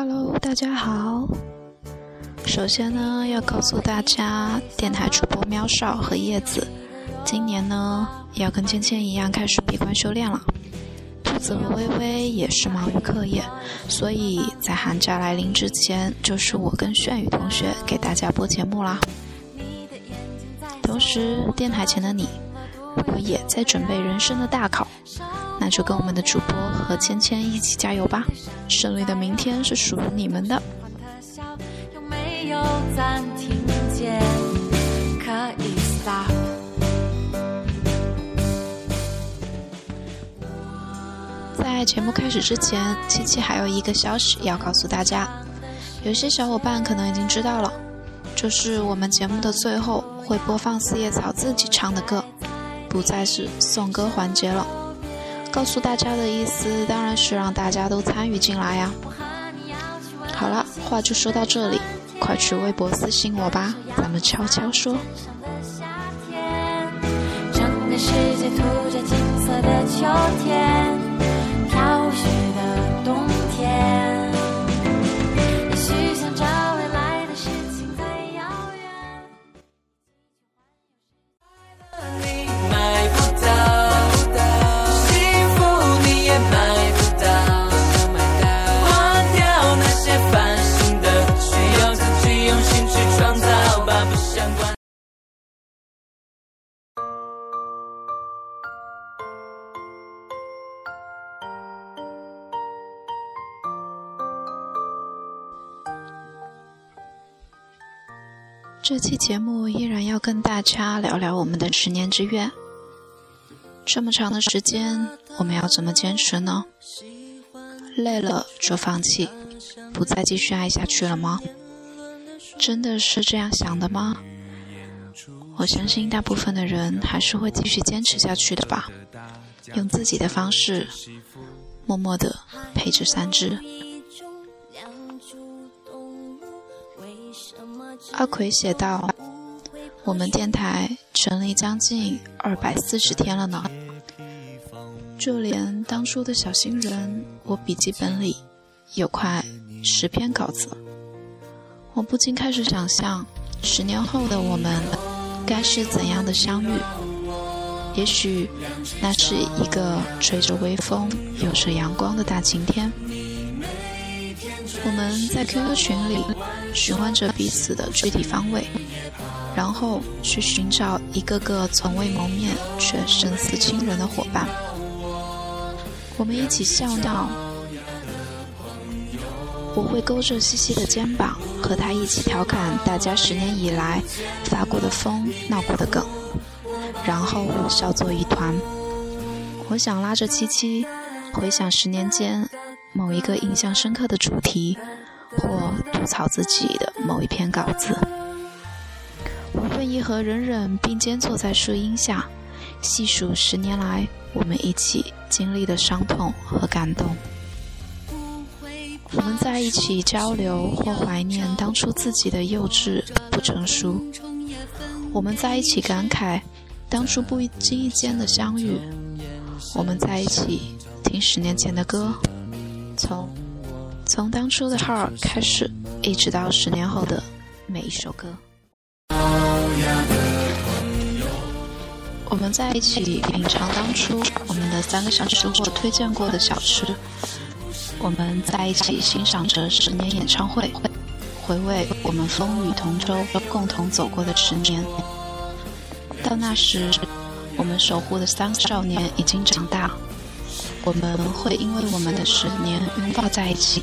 Hello，大家好。首先呢，要告诉大家，电台主播喵少和叶子，今年呢要跟芊芊一样开始闭关修炼了。兔子和微微也是忙于课业，所以在寒假来临之前，就是我跟炫宇同学给大家播节目啦。同时，电台前的你，如果也在准备人生的大考，那就跟我们的主播和芊芊一起加油吧！胜利的明天是属于你们的。在节目开始之前，七七还有一个消息要告诉大家，有些小伙伴可能已经知道了，就是我们节目的最后会播放四叶草自己唱的歌，不再是送歌环节了。告诉大家的意思当然是让大家都参与进来呀。好了，话就说到这里，快去微博私信我吧，咱们悄悄说。整个世界涂着金色的秋天。这期节目依然要跟大家聊聊我们的十年之约。这么长的时间，我们要怎么坚持呢？累了就放弃，不再继续爱下去了吗？真的是这样想的吗？我相信大部分的人还是会继续坚持下去的吧，用自己的方式，默默的陪着三只。阿奎写道：“我们电台成立将近二百四十天了呢，就连当初的小新人，我笔记本里有快十篇稿子。我不禁开始想象，十年后的我们该是怎样的相遇？也许那是一个吹着微风、有着阳光的大晴天。”我们在 QQ 群里询问着彼此的具体方位，然后去寻找一个个从未谋面却胜似亲人的伙伴。我们一起笑闹，我会勾着西西的肩膀，和他一起调侃大家十年以来发过的疯、闹过的梗，然后笑作一团。我想拉着七七回想十年间。某一个印象深刻的主题，或吐槽自己的某一篇稿子，我愿意和忍忍并肩坐在树荫下，细数十年来我们一起经历的伤痛和感动。我们在一起交流或怀念当初自己的幼稚不成熟。我们在一起感慨当初不经意间的相遇。我们在一起听十年前的歌。从从当初的号开始，一直到十年后的每一首歌，我们在一起品尝当初我们的三个小时或推荐过的小吃，我们在一起欣赏着十年演唱会，回味我们风雨同舟共同走过的十年。到那时，我们守护的三个少年已经长大。我们会因为我们的十年拥抱在一起，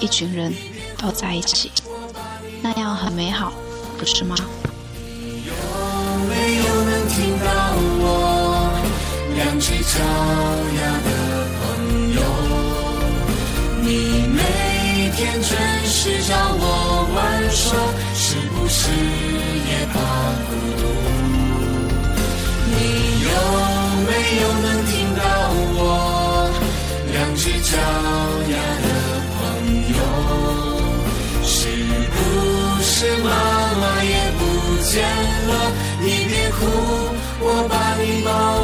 一群人抱在一起，那样很美好，不是吗？有没有能听到我两只脚丫的朋友？你每天准时找我玩耍，是不是也怕孤独？你有没有能听？是脚丫的朋友，是不是妈妈也不见了？你别哭，我把你抱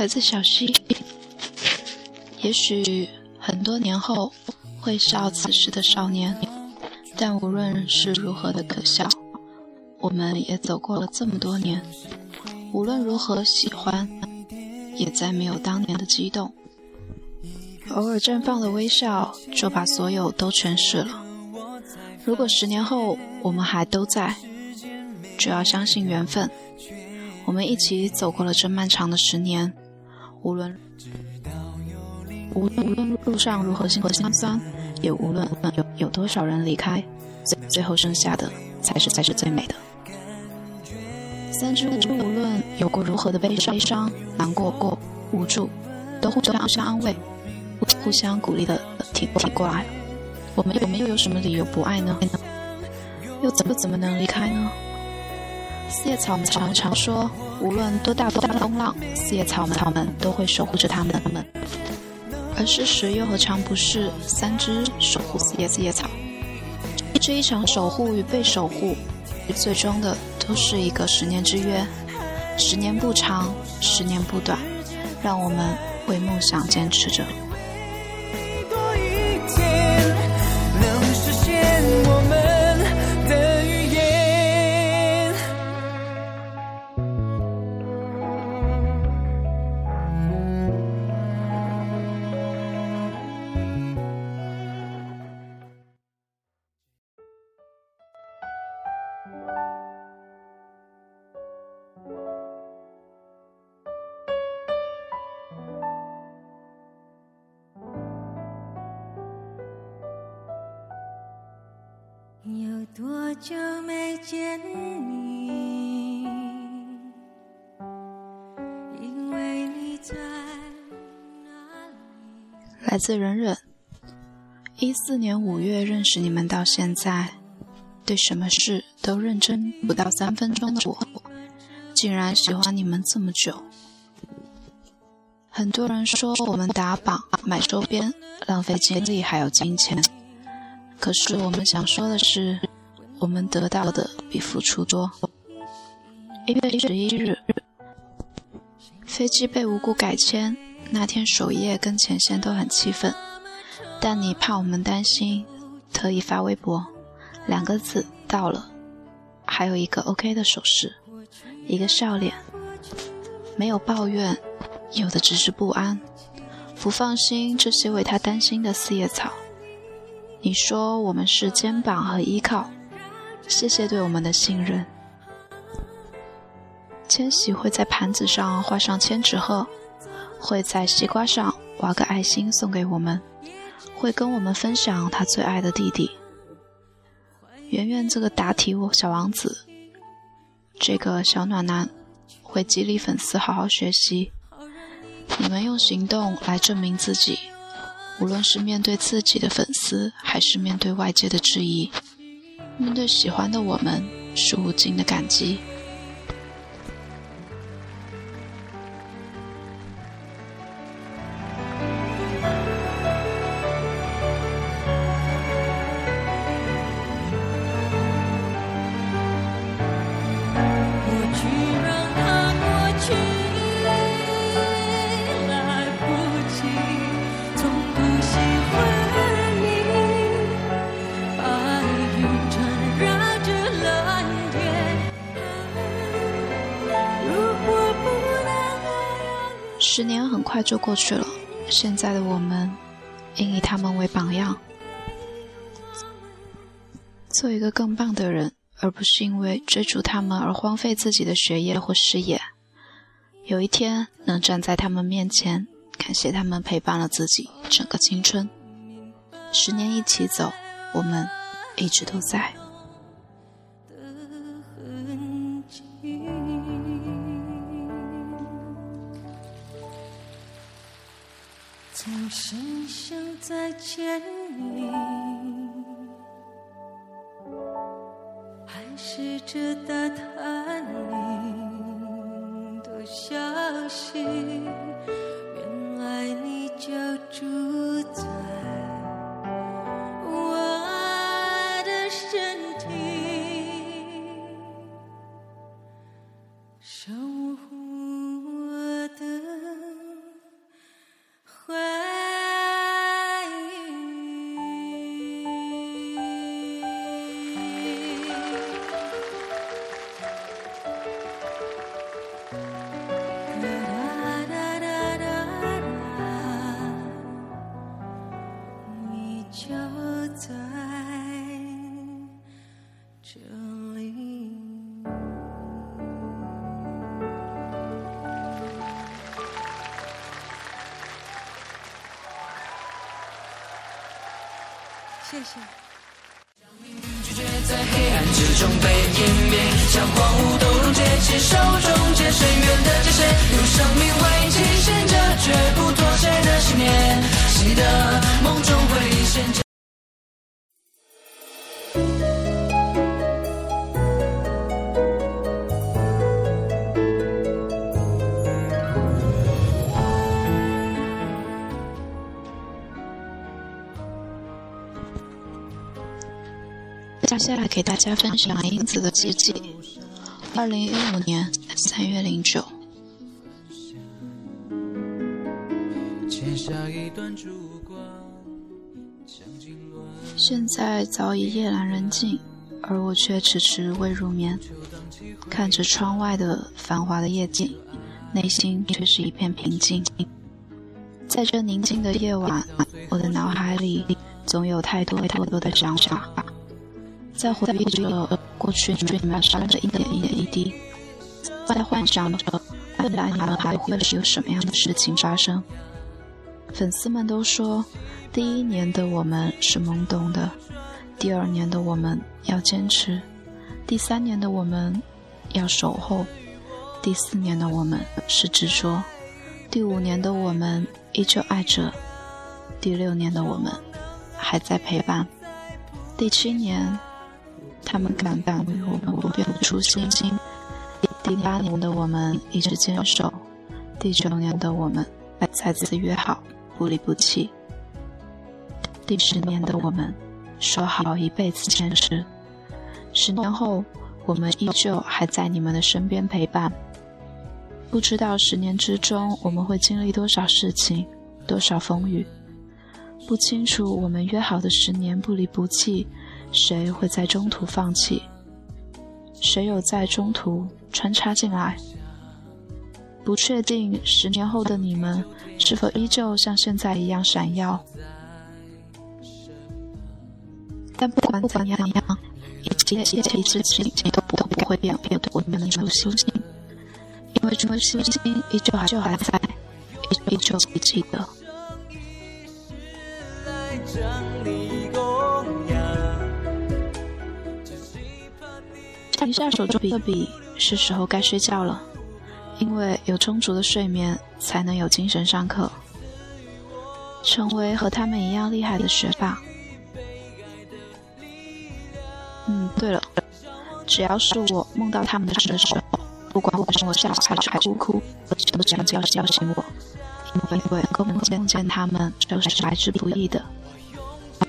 来自小溪。也许很多年后会笑此时的少年，但无论是如何的可笑，我们也走过了这么多年。无论如何喜欢，也再没有当年的激动。偶尔绽放的微笑，就把所有都诠释了。如果十年后我们还都在，就要相信缘分。我们一起走过了这漫长的十年，无论无无论路上如何辛苦心酸，也无论有有多少人离开，最最后剩下的才是才是最美的。三只无无论有过如何的悲伤、悲伤、难过过、无助，都互相互相安慰。互相鼓励的挺挺过来，我们我们又有什么理由不爱呢？又怎么怎么能离开呢？四叶草们常常说，无论多大多大风浪，四叶草们都会守护着他们。而事实又何尝不是三只守护四叶四叶草？这一场守护与被守护，最终的都是一个十年之约。十年不长，十年不短，让我们为梦想坚持着。来自忍忍。一四年五月认识你们到现在，对什么事都认真不到三分钟的我，竟然喜欢你们这么久。很多人说我们打榜买周边，浪费精力还有金钱。可是我们想说的是，我们得到的比付出多。一月十一日，飞机被无故改签，那天首页跟前线都很气愤，但你怕我们担心，特意发微博，两个字到了，还有一个 OK 的手势，一个笑脸，没有抱怨，有的只是不安，不放心这些为他担心的四叶草。你说我们是肩膀和依靠，谢谢对我们的信任。千玺会在盘子上画上千纸鹤，会在西瓜上挖个爱心送给我们，会跟我们分享他最爱的弟弟。圆圆这个答题小王子，这个小暖男，会激励粉丝好好学习。你们用行动来证明自己。无论是面对自己的粉丝，还是面对外界的质疑，面对喜欢的我们，是无尽的感激。就过去了，现在的我们应以他们为榜样，做一个更棒的人，而不是因为追逐他们而荒废自己的学业或事业。有一天能站在他们面前，感谢他们陪伴了自己整个青春。十年一起走，我们一直都在。从声声再见你，还是这打探你的消息，哒哒哒哒哒你就在这里。谢谢。结深渊的界限，用生命为极限着绝不妥协的信念，记得梦中会现。接下来给大家分享英子的奇迹。二零一五年三月零九。现在早已夜阑人静，而我却迟迟未入眠。看着窗外的繁华的夜景，内心却是一片平静。在这宁静的夜晚，我的脑海里总有太多太多的想法。在回忆着过去你们发生的一点一点一滴，在幻想着未来你们还会是有什么样的事情发生。粉丝们都说，第一年的我们是懵懂的，第二年的我们要坚持，第三年的我们要守候，第四年的我们是执着，第五年的我们依旧爱着，第六年的我们还在陪伴，第七年。他们感叹为我们不变的初心。第八年的我们一直坚守，第九年的我们再次约好不离不弃。第十年的我们说好一辈子坚持。十年后，我们依旧还在你们的身边陪伴。不知道十年之中我们会经历多少事情，多少风雨。不清楚我们约好的十年不离不弃。谁会在中途放弃？谁有在中途穿插进来？不确定十年后的你们是否依旧像现在一样闪耀。但不管怎样，一切一切一切事情都不都不会变变我们的初心，因为初心依旧还就还在，依旧记得。停下手中的笔，是时候该睡觉了。因为有充足的睡眠，才能有精神上课，成为和他们一样厉害的学霸。嗯，对了，只要是我梦到他们的时候，不管我是我笑还是还哭哭，都想叫叫醒我，因为能够梦见他们就是来之不易的。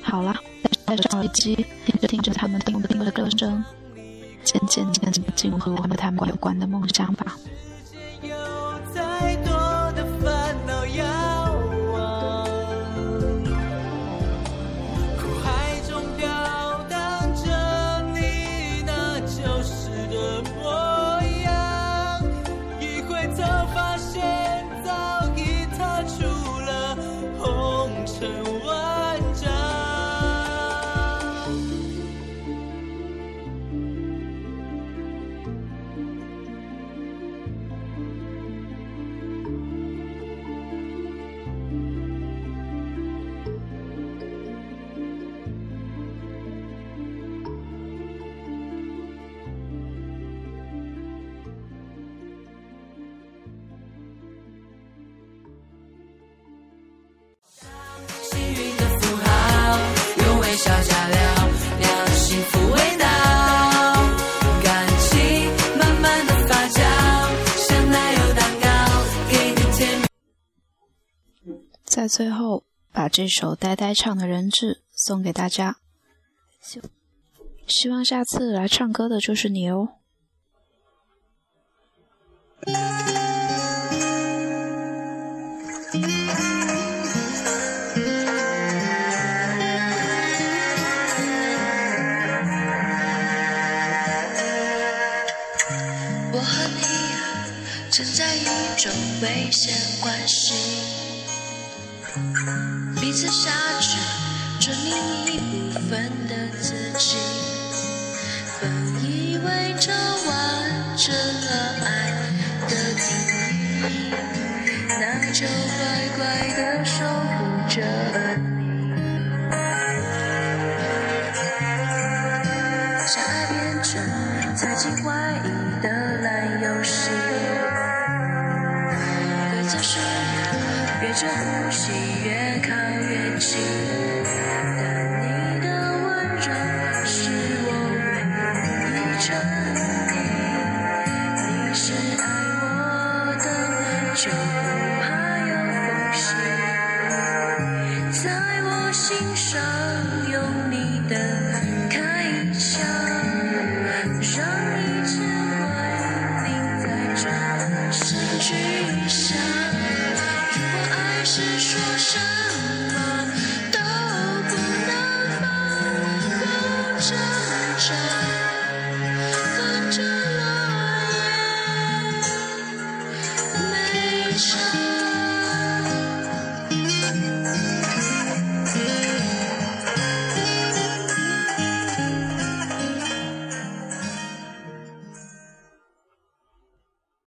好了，戴上耳机，听着听着他们叮叮的歌声。渐渐渐渐进入和他们有关的梦想吧。在最后，把这首呆呆唱的人质送给大家，希望下次来唱歌的就是你哦。我和你正在一种危险关系。彼此挟持着另一部分的自己本以为这完整了爱的定义那就乖乖的守护着你相爱变成猜忌怀疑的心，越靠越近。